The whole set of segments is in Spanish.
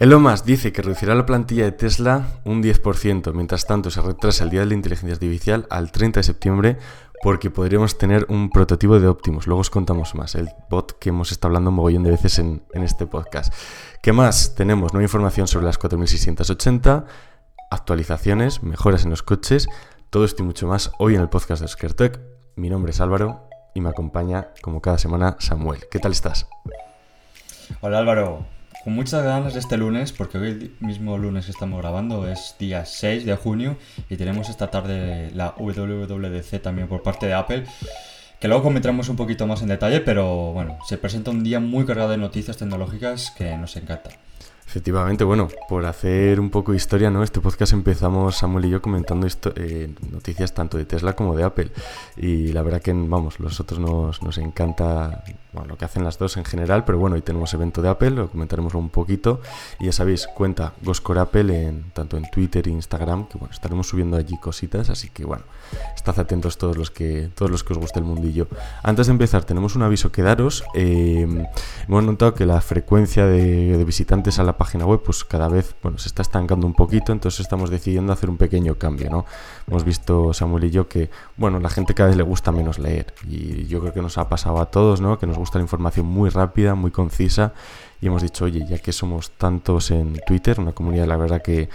Elon Musk dice que reducirá la plantilla de Tesla un 10%, mientras tanto se retrasa el Día de la Inteligencia Artificial al 30 de septiembre porque podríamos tener un prototipo de Optimus. Luego os contamos más, el bot que hemos estado hablando un mogollón de veces en, este podcast. ¿Qué más? Tenemos nueva información sobre las 4680, actualizaciones, mejoras en los coches, todo esto y mucho más hoy en el podcast de Skertech. Mi nombre es Álvaro y me acompaña como cada semana Samuel. ¿Qué tal estás? Hola Álvaro, con muchas ganas de este lunes, porque hoy mismo lunes que estamos grabando es día 6 de junio y tenemos esta tarde la WWDC también por parte de Apple, que luego comentaremos un poquito más en detalle, pero bueno, se presenta un día muy cargado de noticias tecnológicas que nos encanta. Efectivamente, bueno, por hacer un poco de historia, ¿no? Este podcast empezamos Samuel y yo comentando eh, noticias tanto de Tesla como de Apple. Y la verdad que, vamos, los otros nos, nos encanta lo que hacen las dos en general, pero bueno, hoy tenemos evento de Apple, lo comentaremos un poquito. Y ya sabéis, cuenta Goscore Apple en, tanto en Twitter e Instagram, que bueno, estaremos subiendo allí cositas, así que bueno, estad atentos todos los que, todos los que os guste el mundillo. Antes de empezar, tenemos un aviso que daros. Eh, hemos notado que la frecuencia de, de visitantes a la página web, pues cada vez bueno, se está estancando un poquito, entonces estamos decidiendo hacer un pequeño cambio, ¿no? Hemos visto Samuel y yo que, bueno, la gente cada vez le gusta menos leer y yo creo que nos ha pasado a todos, ¿no? Que nos gusta la información muy rápida, muy concisa y hemos dicho, oye, ya que somos tantos en Twitter, una comunidad la verdad que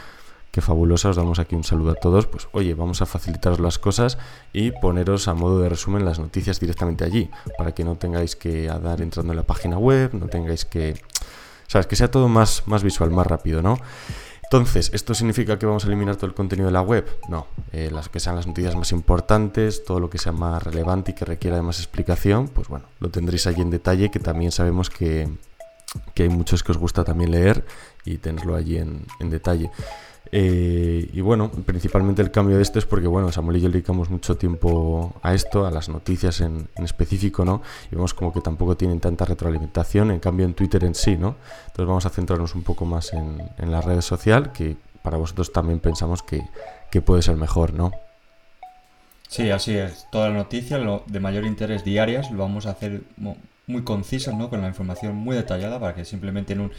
que fabulosa, os damos aquí un saludo a todos, pues oye, vamos a facilitaros las cosas y poneros a modo de resumen las noticias directamente allí, para que no tengáis que dar entrando en la página web, no tengáis que ¿Sabes? Que sea todo más, más visual, más rápido, ¿no? Entonces, ¿esto significa que vamos a eliminar todo el contenido de la web? No, eh, las que sean las noticias más importantes, todo lo que sea más relevante y que requiera de más explicación, pues bueno, lo tendréis allí en detalle, que también sabemos que, que hay muchos que os gusta también leer y tenerlo allí en, en detalle. Eh, y bueno, principalmente el cambio de esto es porque, bueno, Samuel y yo dedicamos mucho tiempo a esto, a las noticias en, específico, ¿no? Y vemos como que tampoco tienen tanta retroalimentación, en cambio en Twitter en sí, ¿no? Entonces vamos a centrarnos un poco más en, en la red social, que para vosotros también pensamos que, que puede ser mejor, ¿no? Sí, así es. Todas las noticias de mayor interés diarias lo vamos a hacer muy concisas, ¿no? Con la información muy detallada para que simplemente en un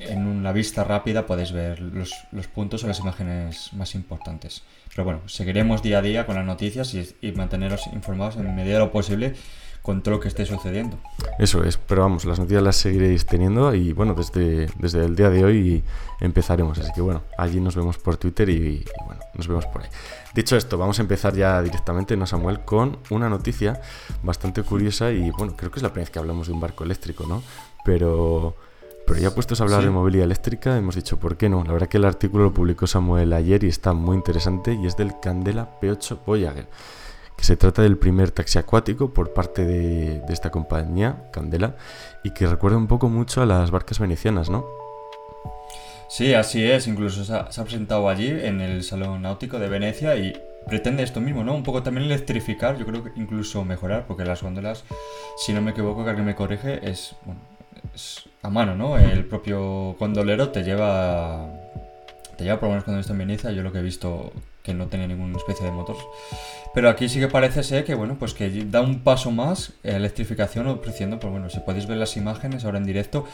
en una vista rápida podéis ver los, puntos o las imágenes más importantes. Pero bueno, seguiremos día a día con las noticias y, manteneros informados en medida de lo posible con todo lo que esté sucediendo. Eso es, pero vamos, las noticias las seguiréis teniendo y bueno, desde, desde el día de hoy empezaremos. Así que bueno, allí nos vemos por Twitter y, y bueno, nos vemos por ahí. Dicho esto, vamos a empezar ya directamente, ¿no, Samuel? Con una noticia bastante curiosa y bueno, creo que es la primera vez que hablamos de un barco eléctrico, ¿no? Pero pero ya puestos a hablar de movilidad eléctrica, hemos dicho, ¿por qué no? La verdad que el artículo lo publicó Samuel ayer y está muy interesante y es del Candela P8 Voyager, que se trata del primer taxi acuático por parte de, esta compañía, Candela, y que recuerda un poco mucho a las barcas venecianas, ¿no? Sí, así es, incluso se ha, presentado allí en el Salón Náutico de Venecia y pretende esto mismo, ¿no? Un poco también electrificar, yo creo que incluso mejorar, porque las góndolas, si no me equivoco, que alguien me corrige, es, bueno, a mano, ¿no? El propio condolero te lleva, te lleva por lo menos cuando visto en Venecia, yo lo que he visto que no tenía ninguna especie de motor. Pero aquí sí que parece ser que, bueno, pues que da un paso más electrificación ofreciendo, pues bueno, si podéis ver las imágenes ahora en directo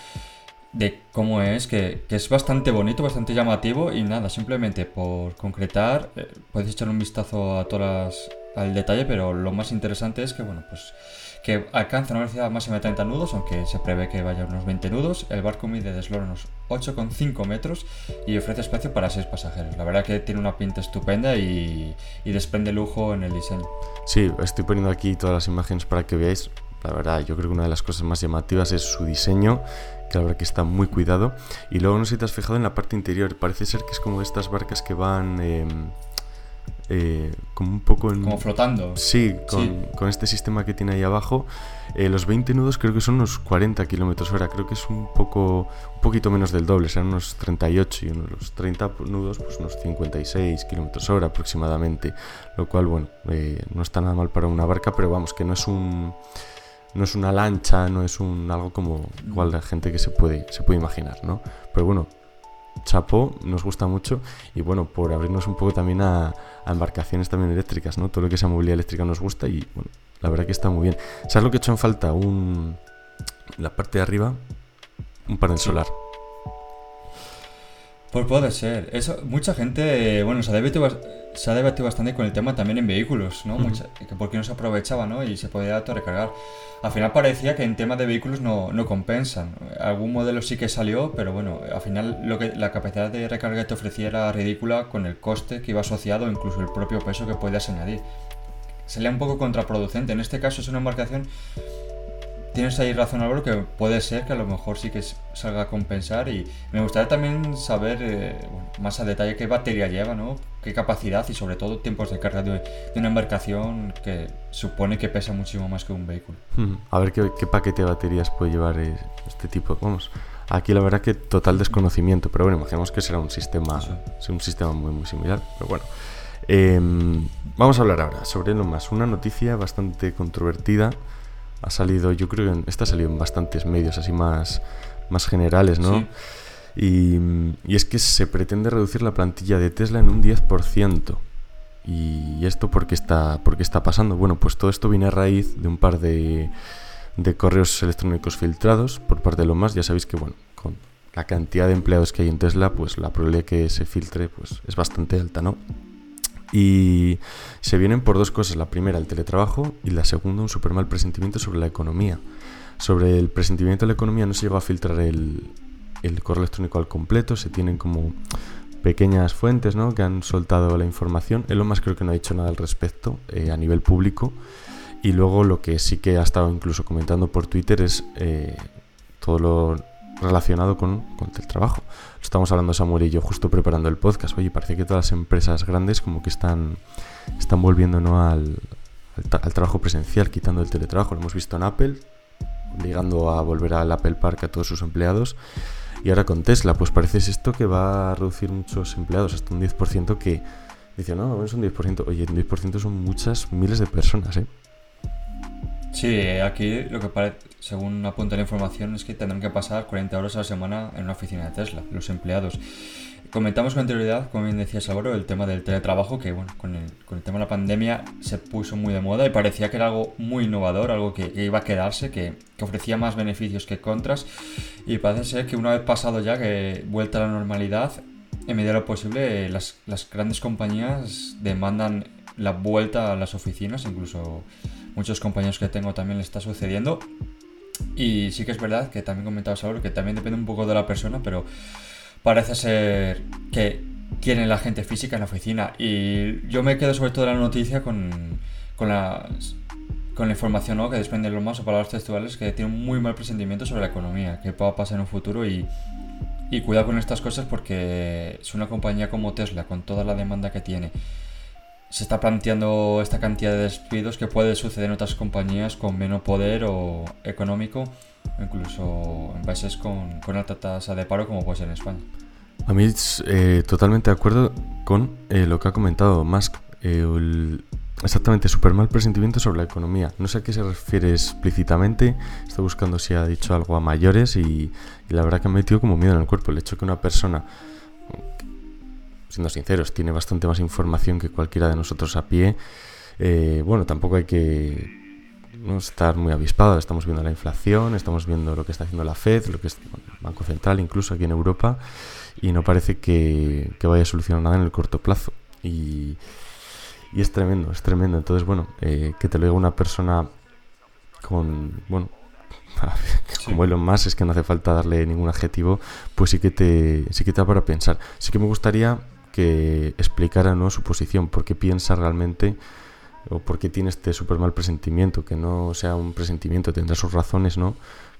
de cómo es, que, es bastante bonito, bastante llamativo y nada, simplemente por concretar, eh, podéis echar un vistazo a todas al detalle, pero lo más interesante es que, bueno, pues que alcanza una velocidad máxima de 30 nudos, aunque se prevé que vaya unos 20 nudos. El barco mide de eslora unos 8,5 metros y ofrece espacio para 6 pasajeros. La verdad que tiene una pinta estupenda y, desprende lujo en el diseño. Sí, estoy poniendo aquí todas las imágenes para que veáis. La verdad, yo creo que una de las cosas más llamativas es su diseño, que la verdad que está muy cuidado. Y luego no sé si te has fijado en la parte interior, parece ser que es como estas barcas que van... Em, eh, como un poco en... Como flotando. Sí, con, este sistema que tiene ahí abajo. Eh, los 20 nudos creo que son unos 40 kilómetros hora, creo que es un poco un poquito menos del doble, serán unos 38 y unos los 30 nudos pues unos 56 kilómetros hora aproximadamente, lo cual bueno, eh, no está nada mal para una barca, pero vamos, que no es un no es una lancha, no es un algo como igual la gente que se puede se puede imaginar, ¿no? Pero bueno, chapó, nos gusta mucho y bueno, por abrirnos un poco también a, embarcaciones también eléctricas, ¿no? Todo lo que sea movilidad eléctrica nos gusta y bueno, la verdad que está muy bien. ¿Sabes lo que he hecho en falta? Un, la parte de arriba, un panel solar. Pues puede ser. Eso, mucha gente, bueno, se ha, debatido, se ha debatido bastante con el tema también en vehículos, ¿no? Mucha, que por qué no se aprovechaba, ¿no? Y se podía autorrecargar. Al final parecía que en tema de vehículos no, no, compensan. Algún modelo sí que salió, pero bueno, al final lo que, la capacidad de recarga que te ofrecía era ridícula con el coste que iba asociado, incluso el propio peso que podías añadir. Sería un poco contraproducente. En este caso es una embarcación tienes ahí razón Álvaro que puede ser que a lo mejor sí que salga a compensar y me gustaría también saber eh, más a detalle qué batería lleva, ¿no? qué capacidad y sobre todo tiempos de carga de, una embarcación que supone que pesa muchísimo más que un vehículo. A ver qué, paquete de baterías puede llevar este tipo. Vamos, aquí la verdad que total desconocimiento, pero bueno, imaginemos que será un sistema, un sistema muy muy similar, pero bueno. Em, vamos a hablar ahora sobre lo más, una noticia bastante controvertida ha salido, yo creo que esta ha salido en bastantes medios así más, más generales, ¿no? Y, y, es que se pretende reducir la plantilla de Tesla en un 10%. ¿Y esto por qué está, por está pasando? Bueno, pues todo esto viene a raíz de un par de, de correos electrónicos filtrados por parte de lo más. Ya sabéis que, bueno, con la cantidad de empleados que hay en Tesla, pues la probabilidad que se filtre pues, es bastante alta, ¿no? Y se vienen por dos cosas. La primera, el teletrabajo, y la segunda, un super mal presentimiento sobre la economía. Sobre el presentimiento de la economía no se llegó a filtrar el, correo electrónico al completo, se tienen como pequeñas fuentes ¿no? que han soltado la información. Elon Musk creo que no ha dicho nada al respecto eh, a nivel público. Y luego lo que sí que ha estado incluso comentando por Twitter es eh, todo lo relacionado con, el trabajo. Estamos hablando Samuel y yo justo preparando el podcast. Oye, parece que todas las empresas grandes como que están, están volviendo ¿no? al, al, trabajo presencial, quitando el teletrabajo. Lo hemos visto en Apple, obligando a volver al Apple Park a todos sus empleados. Y ahora con Tesla, pues parece esto que va a reducir muchos empleados, hasta un 10% que dice, no, es un 10%. Oye, un 10% son muchas miles de personas, ¿eh? Sí, aquí lo que parece, según apunta la información, es que tendrán que pasar 40 horas a la semana en una oficina de Tesla, los empleados. Comentamos con anterioridad, como bien decía Álvaro, el tema del teletrabajo, que bueno, con el, con el tema de la pandemia se puso muy de moda y parecía que era algo muy innovador, algo que, iba a quedarse, que, que, ofrecía más beneficios que contras. Y parece ser que una vez pasado ya, que vuelta a la normalidad, en medida de lo posible, las, las grandes compañías demandan la vuelta a las oficinas, incluso muchos compañeros que tengo también le está sucediendo. Y sí que es verdad que también comentaba Saúl que también depende un poco de la persona, pero parece ser que quieren la gente física en la oficina. Y yo me quedo sobre todo en la noticia con, con, la, con la información ¿no? que desprende los más o palabras textuales que tiene un muy mal presentimiento sobre la economía, que pueda pasar en un futuro y, y cuidado con estas cosas porque es una compañía como Tesla, con toda la demanda que tiene se está planteando esta cantidad de despidos que puede suceder en otras compañías con menos poder o económico, incluso en países con, alta tasa de paro como puede ser en España. A mí eh, totalmente de acuerdo con eh, lo que ha comentado Musk. Eh, exactamente, súper mal presentimiento sobre la economía. No sé a qué se refiere explícitamente. Estoy buscando si ha dicho algo a mayores y, y la verdad que me ha metido como miedo en el cuerpo. El hecho que una persona siendo sinceros, tiene bastante más información que cualquiera de nosotros a pie. Eh, bueno, tampoco hay que no estar muy avispado. Estamos viendo la inflación, estamos viendo lo que está haciendo la Fed, lo que es el Banco Central, incluso aquí en Europa, y no parece que, vaya a solucionar nada en el corto plazo. Y, es tremendo, es tremendo. Entonces, bueno, eh, que te lo diga una persona con, bueno, como Elon Musk, es que no hace falta darle ningún adjetivo, pues sí que te, sí que te da para pensar. Sí que me gustaría que explicara ¿no? su posición, por qué piensa realmente o por qué tiene este súper mal presentimiento, que no sea un presentimiento, tendrá sus razones, ¿no?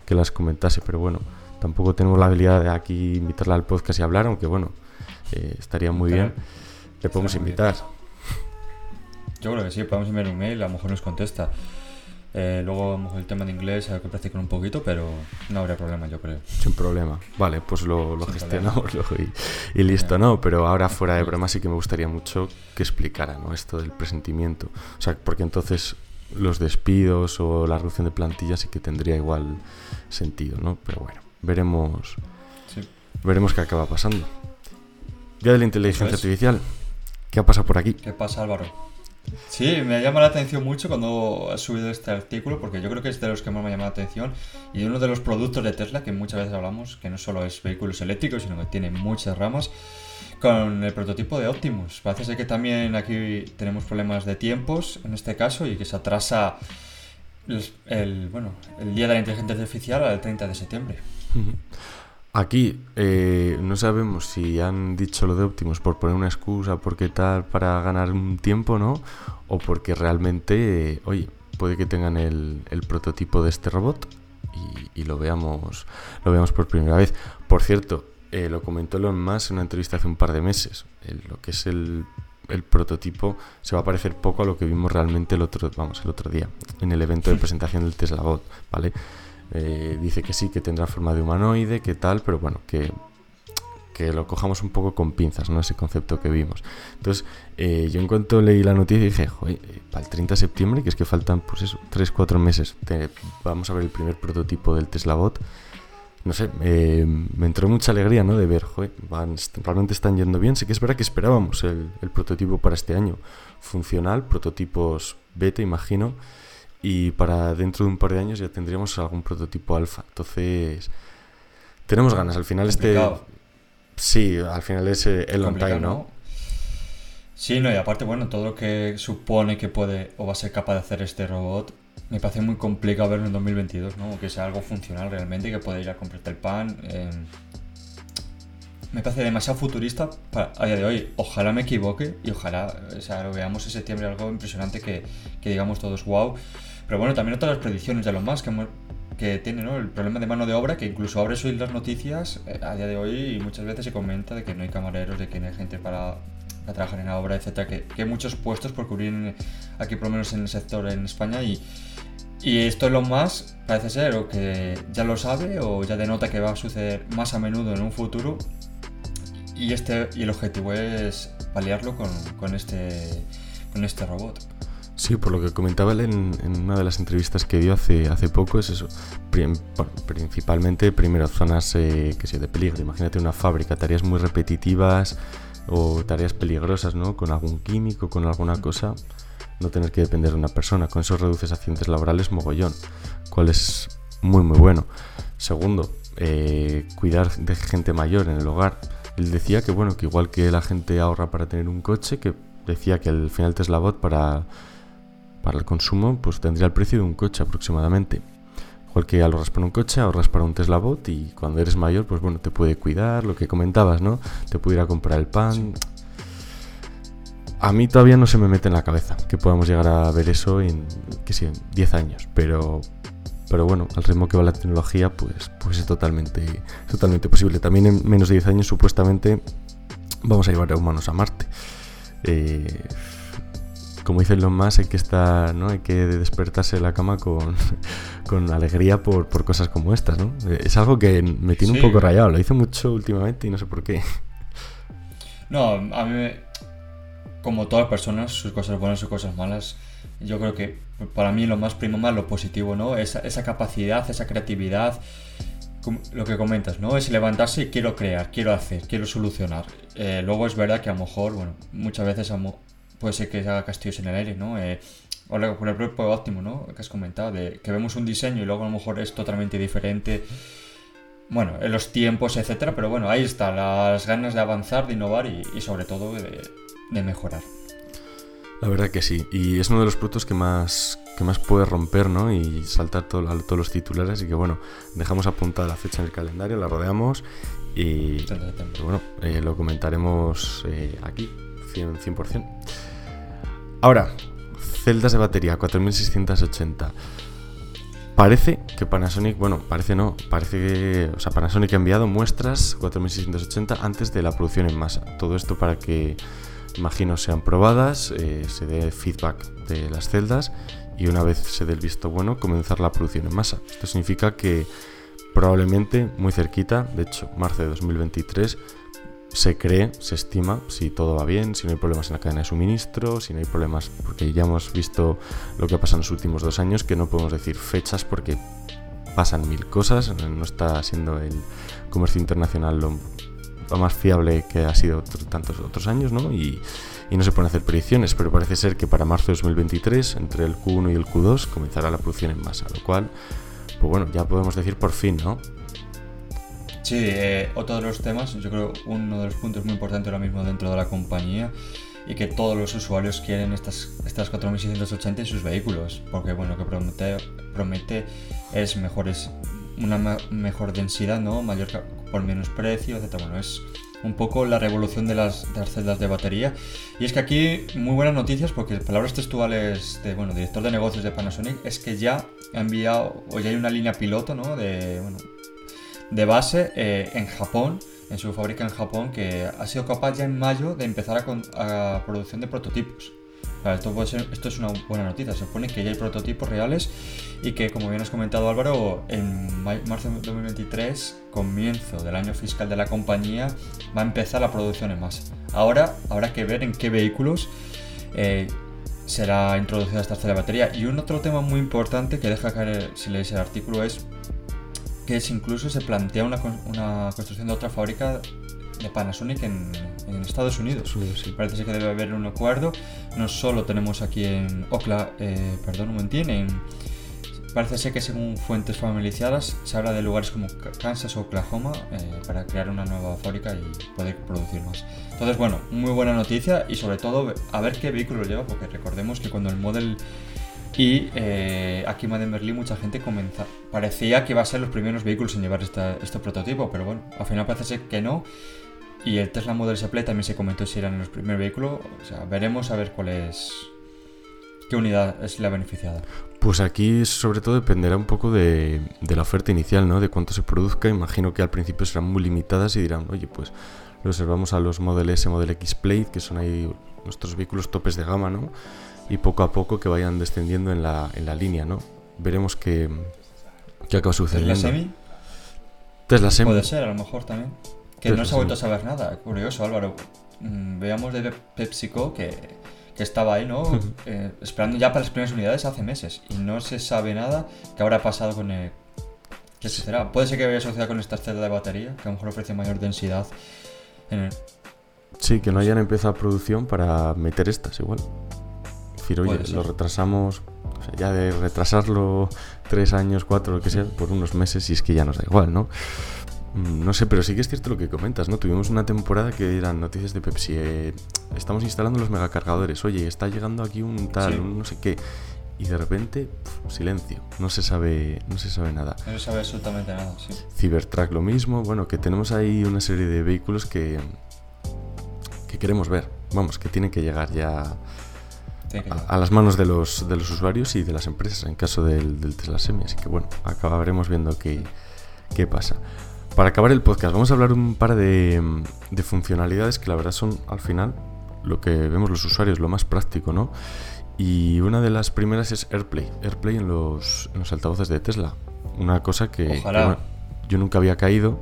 Que las comentase, pero bueno, tampoco tenemos la habilidad de aquí invitarla al podcast y hablar, aunque bueno, eh, estaría muy bien. Le podemos invitar. Yo creo que sí, podemos enviar un email, a lo mejor nos contesta. Eh, luego el tema de inglés hay que practicar un poquito, pero no habría problema, yo creo. Sin problema. Vale, pues lo, gestionamos y, listo, ¿no? Pero ahora fuera de broma sí que me gustaría mucho que explicara, ¿no? Esto del presentimiento. O sea, porque entonces los despidos o la reducción de plantillas sí que tendría igual sentido, ¿no? Pero bueno, veremos, veremos qué acaba pasando. Día de la inteligencia artificial. ¿Qué ha pasado por aquí? ¿Qué pasa, Álvaro? Sí, me ha llamado la atención mucho cuando has subido este artículo, porque yo creo que es de los que más me ha llamado la atención y uno de los productos de Tesla que muchas veces hablamos, que no solo es vehículos eléctricos, sino que tiene muchas ramas, con el prototipo de Optimus. Parece ser que también aquí tenemos problemas de tiempos en este caso y que se atrasa el, bueno, el día de la inteligencia artificial al 30 de septiembre. Aquí eh, no sabemos si han dicho lo de Optimus por poner una excusa, porque tal, para ganar un tiempo, ¿no? O porque realmente, oye, puede que tengan el, prototipo de este robot y, lo veamos lo veamos por primera vez. Por cierto, eh, lo comentó Elon Musk en una entrevista hace un par de meses. lo que es el, el, prototipo se va a parecer poco a lo que vimos realmente el otro, vamos, el otro día, en el evento de presentación del Tesla Bot, ¿vale? Eh, dice que sí, que tendrá forma de humanoide, que tal, pero bueno, que, que lo cojamos un poco con pinzas, ¿no? Ese concepto que vimos. Entonces, eh, yo en cuanto leí la noticia dije, joder, eh, para el 30 de septiembre, que es que faltan, pues eso, 3-4 meses, vamos a ver el primer prototipo del Tesla Bot. No sé, me entró mucha alegría, ¿no? De ver, joder, realmente están yendo bien. Sí que es verdad que esperábamos el, el prototipo para este año. Funcional, prototipos beta, imagino y para dentro de un par de años ya tendríamos algún prototipo alfa. Entonces, tenemos ganas. Al final este... Sí, al final es eh, el on time, ¿no? Sí, no, y aparte, bueno, todo lo que supone que puede o va a ser capaz de hacer este robot, me parece muy complicado verlo en 2022, ¿no? Que sea algo funcional realmente, que pueda ir a comprarte el pan. Me parece demasiado futurista para, a día de hoy. Ojalá me equivoque y ojalá o sea, lo veamos en septiembre, algo impresionante que, que digamos todos, wow. Pero bueno, también otras predicciones de los más que, que tiene ¿no? el problema de mano de obra, que incluso abre hoy las noticias eh, a día de hoy y muchas veces se comenta de que no hay camareros, de que no hay gente para, trabajar en la obra, etcétera, que, hay muchos puestos por cubrir aquí por lo menos en el sector en España y, esto es lo más, parece ser, o que ya lo sabe o ya denota que va a suceder más a menudo en un futuro y, este, y el objetivo es paliarlo con este, con este robot. Sí, por lo que comentaba él en, una de las entrevistas que dio hace, hace poco, es eso. principalmente, primero, zonas eh, que sea de peligro. Imagínate una fábrica, tareas muy repetitivas o tareas peligrosas, ¿no? Con algún químico, con alguna cosa. No tener que depender de una persona. Con eso reduces accidentes laborales mogollón, cual es muy, muy bueno. Segundo, eh, cuidar de gente mayor en el hogar. Él decía que, bueno, que igual que la gente ahorra para tener un coche, que decía que al final Tesla Bot para para el consumo, pues tendría el precio de un coche aproximadamente. Igual que ahorras para un coche, ahorras para un Tesla Bot y cuando eres mayor, pues bueno, te puede cuidar, lo que comentabas, ¿no? Te puede ir a comprar el pan. A mí todavía no se me mete en la cabeza que podamos llegar a ver eso en, que sé, 10 años, pero, pero bueno, al ritmo que va la tecnología, pues, pues es totalmente, totalmente posible. También en menos de 10 años, supuestamente, vamos a llevar a humanos a Marte. Eh, como dicen los más, hay que estar, ¿no? Hay que despertarse de la cama con, con alegría por, por, cosas como estas, ¿no? Es algo que me tiene un poco rayado, lo hice mucho últimamente y no sé por qué. No, a mí, como todas personas, sus cosas buenas, sus cosas malas, yo creo que para mí lo más primo más lo positivo, ¿no? Esa, esa capacidad, esa creatividad, lo que comentas, ¿no? Es levantarse y quiero crear, quiero hacer, quiero solucionar. Eh, luego es verdad que a lo mejor, bueno, muchas veces puede ser que haga castillos en el aire, ¿no? Eh, o por el propio óptimo, ¿no? Que has comentado, de que vemos un diseño y luego a lo mejor es totalmente diferente. Bueno, en los tiempos, etcétera, pero bueno, ahí está, las ganas de avanzar, de innovar y, sobre todo de, mejorar. La verdad que sí, y es uno de los productos que más, que más puede romper, ¿no? Y saltar todo, todos los titulares, y que bueno, dejamos apuntada la fecha en el calendario, la rodeamos y bueno, eh, lo comentaremos eh, aquí, 100%. 100%. Ahora, celdas de batería 4680. Parece que Panasonic, bueno, parece no, parece que, o sea, Panasonic ha enviado muestras 4680 antes de la producción en masa. Todo esto para que, imagino, sean probadas, eh, se dé feedback de las celdas y una vez se dé el visto bueno, comenzar la producción en masa. Esto significa que probablemente muy cerquita, de hecho, marzo de 2023, se cree, se estima, si todo va bien, si no hay problemas en la cadena de suministro, si no hay problemas, porque ya hemos visto lo que ha pasado en los últimos dos años, que no podemos decir fechas porque pasan mil cosas, no está siendo el comercio internacional lo más fiable que ha sido tantos otros años, ¿no? Y, y, no se pueden hacer predicciones, pero parece ser que para marzo de 2023, entre el Q1 y el Q2, comenzará la producción en masa, lo cual, pues bueno, ya podemos decir por fin, ¿no? Sí, eh, otro de los temas, yo creo uno de los puntos muy importantes ahora mismo dentro de la compañía y que todos los usuarios quieren estas, estas 4680 en sus vehículos, porque bueno, que promete, promete es mejores, una mejor densidad, ¿no? Mayor por menos precio, etc. Bueno, es un poco la revolución de las, de celdas de batería. Y es que aquí muy buenas noticias porque palabras textuales de, bueno, director de negocios de Panasonic es que ya ha enviado, o ya hay una línea piloto, ¿no? De, bueno, de base eh, en Japón, en su fábrica en Japón, que ha sido capaz ya en mayo de empezar a, producción de prototipos. esto, esto es una buena noticia, se supone que ya hay prototipos reales y que, como bien has comentado Álvaro, en marzo de 2023, comienzo del año fiscal de la compañía, va a empezar la producción en masa. Ahora habrá que ver en qué vehículos eh, será introducida esta tercera batería. Y un otro tema muy importante que deja caer si leéis el artículo es que incluso se plantea una, una construcción de otra fábrica de Panasonic en, en Estados Unidos. Parece que debe haber un acuerdo. No solo tenemos aquí en Oklahoma, eh, perdón un momentín, en, parece ser que según fuentes familiarizadas se habla de lugares como Kansas o Oklahoma eh, para crear una nueva fábrica y poder producir más. Entonces, bueno, muy buena noticia y sobre todo a ver qué vehículo lleva, porque recordemos que cuando el Model y eh, aquí en Berlín mucha gente comenzó, parecía que iba a ser los primeros vehículos en llevar este prototipo, pero bueno, al final parece ser que no. Y el Tesla Model S Play también se comentó si eran los primeros vehículos. O sea, veremos a ver cuál es. ¿Qué unidad es la beneficiada? Pues aquí sobre todo dependerá un poco de, de, la oferta inicial, ¿no? De cuánto se produzca. Imagino que al principio serán muy limitadas y dirán, oye, pues reservamos a los Model S, Model X Plate, que son ahí nuestros vehículos topes de gama, ¿no? y poco a poco que vayan descendiendo en la, en la línea, ¿no? Veremos qué, qué acaba sucediendo. ¿Tesla Semi? Tesla Semi. Puede ser, a lo mejor también. Que no se ha vuelto a saber nada. Curioso, Álvaro. Mm, veamos de PepsiCo que, que estaba ahí, ¿no? Eh, esperando ya para las primeras unidades hace meses. Y no se sabe nada qué habrá pasado con el... ¿Qué será? Puede ser que vaya asociado con esta celda de batería, que a lo mejor ofrece mayor densidad en el... Sí, que no hayan empezado producción para meter estas igual decir, oye, lo retrasamos, o sea, ya de retrasarlo tres años, cuatro, lo que sea, por unos meses, y es que ya nos da igual, ¿no? Mm, no sé, pero sí que es cierto lo que comentas, ¿no? Tuvimos una temporada que eran noticias de Pepsi. Eh, estamos instalando los megacargadores. Oye, está llegando aquí un tal, un no sé qué. Y de repente, silencio. No se sabe, no se sabe nada. No se sabe absolutamente nada, sí. Cybertruck lo mismo. Bueno, que tenemos ahí una serie de vehículos que que queremos ver. Vamos, que tienen que llegar ya a, las manos de los, de los usuarios y de las empresas en caso del, del Tesla Semi. Así que bueno, acabaremos viendo qué, qué pasa. Para acabar el podcast, vamos a hablar un par de, de, funcionalidades que la verdad son al final lo que vemos los usuarios, lo más práctico, ¿no? Y una de las primeras es AirPlay, AirPlay en los, en los altavoces de Tesla. Una cosa que, yo nunca había caído.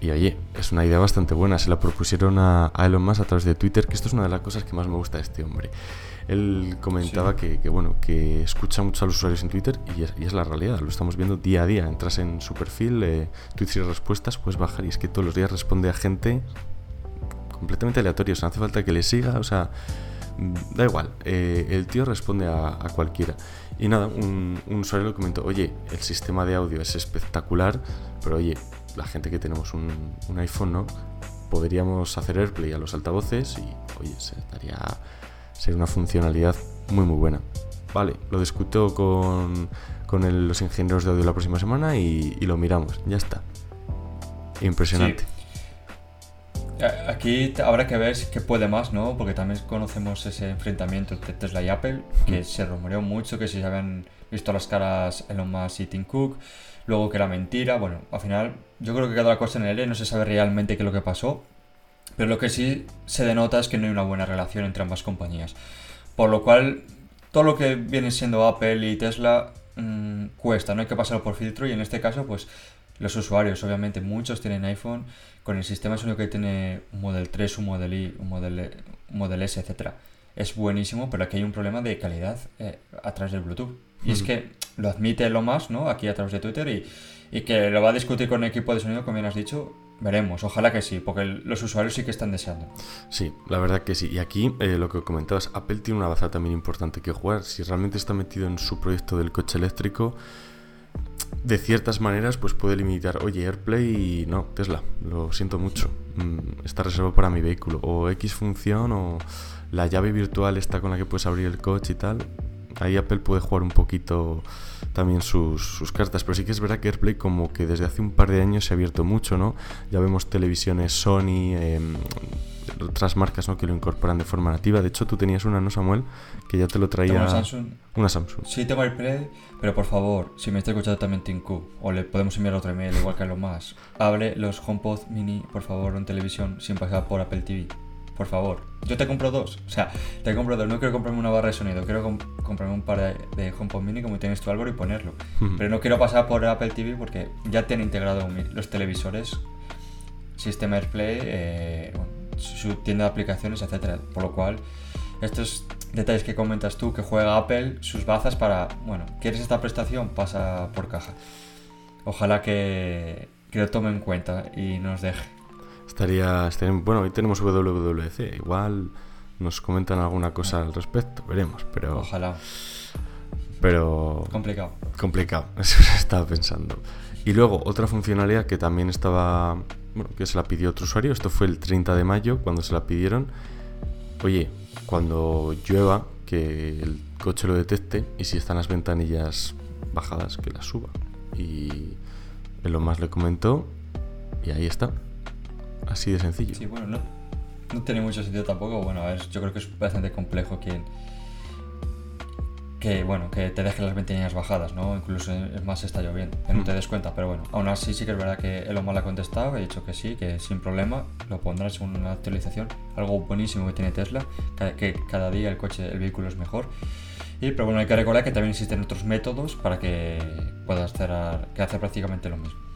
Y oye, es una idea bastante buena. Se la propusieron a, Elon Musk a través de Twitter, que esto es una de las cosas que más me gusta de este hombre. Él comentaba que, bueno, que escucha mucho a los usuarios en Twitter y es, la realidad, lo estamos viendo día a día. Entras en su perfil, eh, tweets y respuestas, puedes bajar y es que todos los días responde a gente completamente aleatoria. O sea, no hace falta que le siga, o sea, da igual. Eh, el tío responde a, cualquiera. Y nada, un, un usuario le comentó, oye, el sistema de audio es espectacular, pero oye, la gente que tenemos un, iPhone, ¿no? Podríamos hacer AirPlay a los altavoces y, oye, sería, sería una funcionalidad muy, muy buena. Vale, lo discuto con, con los ingenieros de audio la próxima semana y, lo miramos. Ya está. Impresionante. Aquí habrá que ver qué puede más, ¿no? Porque también conocemos ese enfrentamiento entre Tesla y Apple, que mm. se rumoreó mucho, que si se habían visto las caras Elon Musk y Tim Cook, luego que era mentira. Bueno, al final yo creo que queda la cosa en el aire, no se sabe realmente qué es lo que pasó, pero lo que sí se denota es que no hay una buena relación entre ambas compañías. Por lo cual, todo lo que viene siendo Apple y Tesla mm, cuesta, no hay que pasarlo por filtro y en este caso, pues los usuarios, obviamente muchos tienen iPhone, con el sistema es único que tiene un Model 3, un Model I, un Model, e, un Model S, etc. Es buenísimo, pero aquí hay un problema de calidad eh, a través del Bluetooth. Y es que lo admite lo más, ¿no? Aquí a través de Twitter y y que lo va a discutir con el equipo de sonido, como bien has dicho, veremos, ojalá que sí, porque los usuarios sí que están deseando. Sí, la verdad que sí. Y aquí eh, lo que comentabas, Apple tiene una baza también importante que jugar. Si realmente está metido en su proyecto del coche eléctrico, de ciertas maneras, pues puede limitar, oye, AirPlay, no, Tesla, lo siento mucho, mm, está reservado para mi vehículo, o X función, o la llave virtual está con la que puedes abrir el coche y tal. Ahí Apple puede jugar un poquito también sus, cartas, pero sí que es verdad que AirPlay como que desde hace un par de años se ha abierto mucho, ¿no? Ya vemos televisiones Sony, em, otras marcas ¿no? que lo incorporan de forma nativa. De hecho, tú tenías una, ¿no, Samuel? Que ya te lo traía. ¿Una Samsung? Una Samsung. Sí, tengo AirPlay, pero por favor, si me está escuchando también Tinku, o le podemos enviar otro email, igual que a lo más, hable los HomePod mini, por favor, en televisión sin pasar por Apple TV por favor. Yo te compro dos. O sea, te compro dos. No quiero comprarme una barra de sonido. Quiero comprarme un par de, HomePod Mini como tienes tú, Álvaro, y ponerlo. Pero no quiero pasar por Apple TV porque ya tienen integrado los televisores, sistema AirPlay, eh, su tienda de aplicaciones, etcétera. Por lo cual, estos detalles que comentas tú, que juega Apple, sus bazas para, bueno, ¿quieres esta prestación? Pasa por caja. Ojalá que, que lo tome en cuenta y nos deje. Estaría, Bueno, hoy tenemos WWDC. Igual nos comentan alguna cosa al respecto. Veremos, pero. Ojalá. Pero. Complicado. Complicado, eso estaba pensando. Y luego, otra funcionalidad que también estaba. Bueno, que se la pidió otro usuario. Esto fue el 30 de mayo cuando se la pidieron. Oye, cuando llueva, que el coche lo detecte y si están las ventanillas bajadas, que las suba. Y lo más le comentó y ahí está. Así de sencillo. Sí, bueno, no, no tiene mucho sentido tampoco. Bueno, a ver, yo creo que es bastante complejo quien que bueno, que te dejen las ventanillas bajadas, ¿no? Incluso es más está lloviendo, que no te mm. des cuenta, pero bueno, aún así sí que es verdad que Elon Musk ha contestado, ha dicho que sí, que sin problema lo pondrá según una actualización, algo buenísimo que tiene Tesla, que cada día el coche, el vehículo es mejor. Y pero bueno, hay que recordar que también existen otros métodos para que puedas hacer, que hace prácticamente lo mismo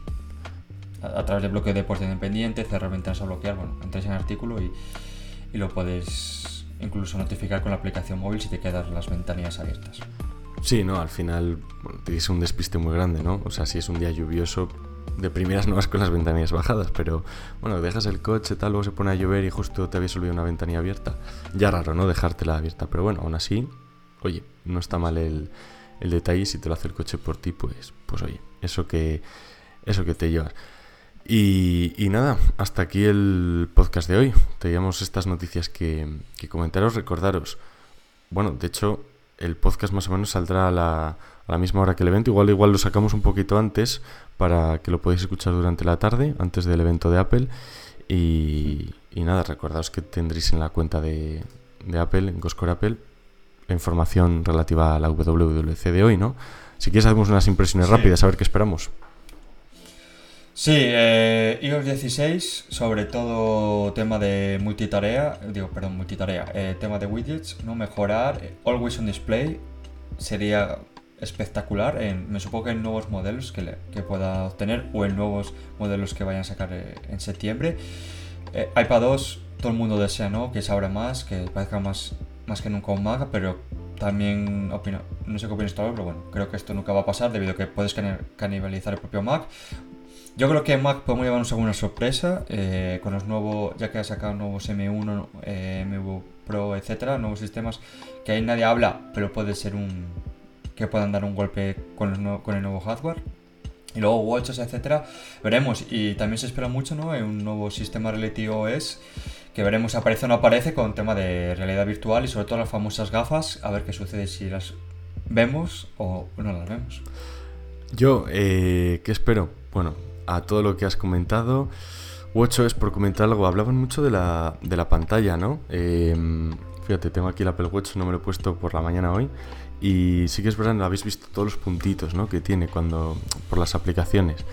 a, través de bloqueo de puerta independiente, cerrar ventanas a bloquear, bueno, entras en artículo y, y lo puedes incluso notificar con la aplicación móvil si te quedan las ventanillas abiertas. Sí, no, al final bueno, dice un despiste muy grande, ¿no? O sea, si es un día lluvioso, de primeras no vas con las ventanillas bajadas, pero bueno, dejas el coche, tal, luego se pone a llover y justo te habías olvidado una ventanilla abierta. Ya raro, ¿no? Dejártela abierta, pero bueno, aún así, oye, no está mal el, el detalle, si te lo hace el coche por ti, pues, pues oye, eso que, eso que te llevas. Y, nada, hasta aquí el podcast de hoy. Teníamos estas noticias que, comentaros, recordaros. Bueno, de hecho, el podcast más o menos saldrá a la, misma hora que el evento. Igual, igual lo sacamos un poquito antes para que lo podáis escuchar durante la tarde, antes del evento de Apple. Y, nada, recordaos que tendréis en la cuenta de, Apple, en Goscore Apple, la información relativa a la WWDC de hoy, ¿no? Si quieres, hacemos unas impresiones rápidas, a ver qué esperamos. Sí, eh, iOS 16, sobre todo tema de multitarea, digo, perdón, multitarea, eh, tema de widgets, no mejorar, eh, always on display sería espectacular, me supongo que en nuevos modelos que, pueda obtener o en nuevos modelos que vayan a sacar eh, en septiembre. iPad 2, todo el mundo desea, ¿no? Que se abra más, que parezca más, más que nunca un Mac, pero también opino, no sé qué opinas tú, pero bueno, creo que esto nunca va a pasar debido a que puedes canibalizar el propio Mac yo creo que Mac podemos llevarnos alguna sorpresa eh, con los nuevos, ya que ha sacado nuevos M1, eh, M1 Pro, etcétera, nuevos sistemas que ahí nadie habla, pero puede ser un que puedan dar un golpe con el, nuevo hardware. Y luego Watches, etcétera, veremos. Y también se espera mucho, ¿no? Un nuevo sistema Reality OS que veremos aparece o no aparece con tema de realidad virtual y sobre todo las famosas gafas, a ver qué sucede si las vemos o no las vemos. Yo, eh, ¿qué espero? Bueno, a todo lo que has comentado. es por comentar algo, hablaban mucho de la, de la pantalla, ¿no? Em, fíjate, tengo aquí el Apple Watch, no me lo he puesto por la mañana hoy. Y sí que es verdad, habéis visto todos los puntitos ¿no? que tiene cuando por las aplicaciones.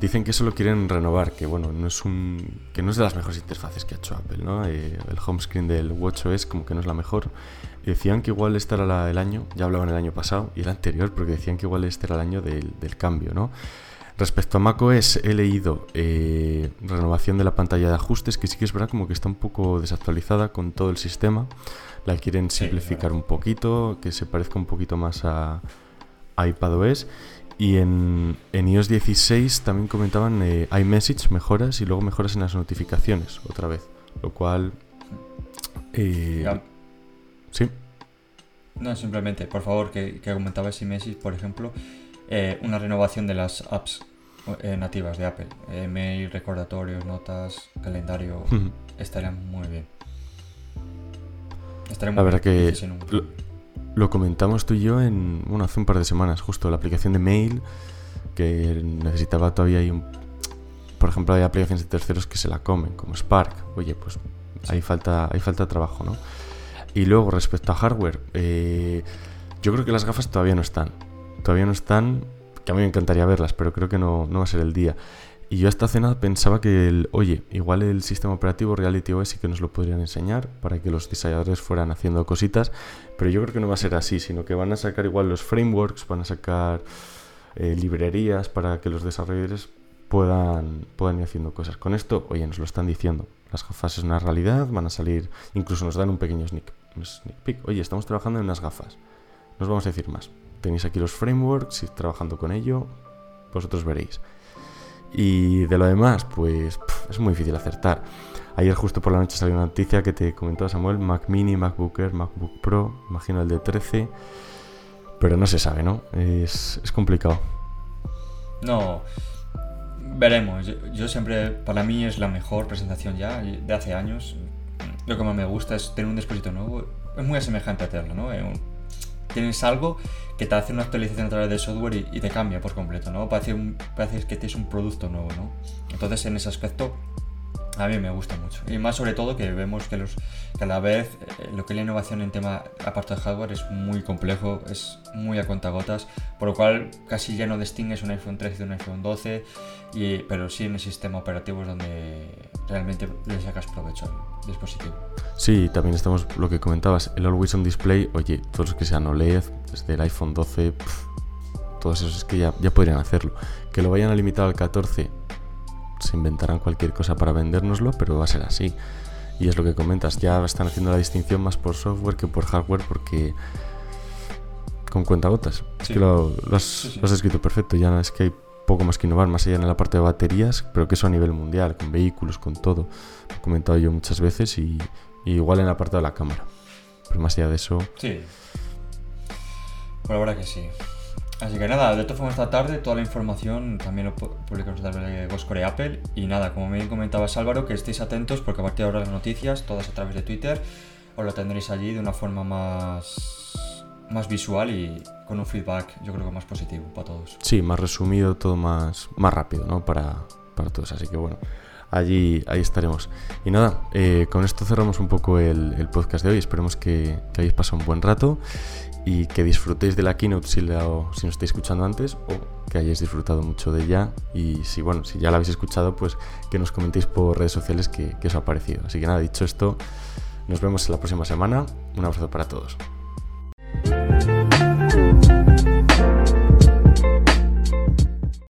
Dicen que eso lo quieren renovar, que bueno, no es un que no es de las mejores interfaces que ha hecho Apple, ¿no? Eh, el home screen del WatchOS como que no es la mejor. decían que igual este era el año, ya hablaban el año pasado y el anterior, porque decían que igual este era el año del, del cambio, ¿no? Respecto a macOS he leído eh, renovación de la pantalla de ajustes, que sí que es verdad como que está un poco desactualizada con todo el sistema. La quieren simplificar un poquito, que se parezca un poquito más a, a iPadOS. Y en, en iOS 16 también comentaban eh, iMessage, mejoras y luego mejoras en las notificaciones, otra vez. Lo cual... Eh, sí. No, simplemente, por favor, que, que comentabas iMessage, por ejemplo, eh, una renovación de las apps eh, nativas de Apple. Eh, mail, recordatorios, notas, calendario, estarían muy bien. Estarían muy La verdad que lo, comentamos tú y yo en, bueno, hace un par de semanas, justo la aplicación de mail, que necesitaba todavía ahí un... Por ejemplo, hay aplicaciones de terceros que se la comen, como Spark. Oye, pues hay, falta, hay falta de trabajo, ¿no? Y luego, respecto a hardware, yo creo que las gafas todavía no están todavía no están, que a mí me encantaría verlas, pero creo que no, va a ser el día. Y yo esta cena pensaba que, el, oye, igual el sistema operativo Reality OS sí que nos lo podrían enseñar para que los diseñadores fueran haciendo cositas, pero yo creo que no va a ser así, sino que van a sacar igual los frameworks, van a sacar eh, librerías para que los desarrolladores puedan, puedan ir haciendo cosas. Con esto, oye, nos lo están diciendo. Las gafas es una realidad, van a salir, incluso nos dan un pequeño sneak, sneak peek. Oye, estamos trabajando en unas gafas. Nos vamos a decir más. Tenéis aquí los frameworks, y trabajando con ello, vosotros veréis. Y de lo demás, pues es muy difícil acertar. Ayer justo por la noche salió una noticia que te comentó Samuel, Mac Mini, MacBook Air, MacBook Pro, imagino el de 13, pero no se sabe, ¿no? Es, complicado. No, veremos. Yo, siempre, para mí es la mejor presentación ya, de hace años. Lo que más me gusta es tener un dispositivo nuevo. Es muy semejante a Tesla, ¿no? Tienes algo que te hace una actualización a través del software y, te cambia por completo, ¿no? Parece, parece que tienes un producto nuevo, ¿no? Entonces, en ese aspecto, a mí me gusta mucho. Y más sobre todo que vemos que, los, que a la vez eh, lo que es la innovación en tema, aparte de hardware, es muy complejo, es muy a contagotas, por lo cual casi ya no distingues un iPhone 13 de un iPhone 12, y, pero sí en el sistema operativo es donde realmente le sacas provecho al dispositivo. Sí, también estamos, lo que comentabas, el Always On Display, oye, todos los que sean OLED, desde el iPhone 12, todos esos es que ya, ya podrían hacerlo. Que lo vayan a limitar al 14, se inventarán cualquier cosa para vendérnoslo, pero va a ser así. Y es lo que comentas, ya están haciendo la distinción más por software que por hardware porque con cuentagotas. Es que lo, has, escrito perfecto, ya es que hay poco más que innovar, más allá en la parte de baterías, pero que eso a nivel mundial, con vehículos, con todo. Lo he comentado yo muchas veces y, y igual en la parte de la cámara. Pero más allá de eso... Sí. Por ahora que sí. Así que nada, de todas formas esta tarde toda la información también lo publicamos en de Goscore Apple. Y nada, como bien comentabas Álvaro, que estéis atentos porque a partir de ahora las noticias, todas a través de Twitter, os lo tendréis allí de una forma más, más visual y con un feedback yo creo que más positivo para todos. Sí, más resumido, todo más, más rápido, ¿no? Para, para todos. Así que bueno, allí estaremos. Y nada, eh, con esto cerramos un poco el, podcast de hoy. Esperemos que, que hayáis pasado un buen rato y que disfrutéis de la keynote si, la, si nos estáis escuchando antes o que hayáis disfrutado mucho de ella y si bueno si ya la habéis escuchado pues que nos comentéis por redes sociales que os ha parecido así que nada dicho esto nos vemos la próxima semana un abrazo para todos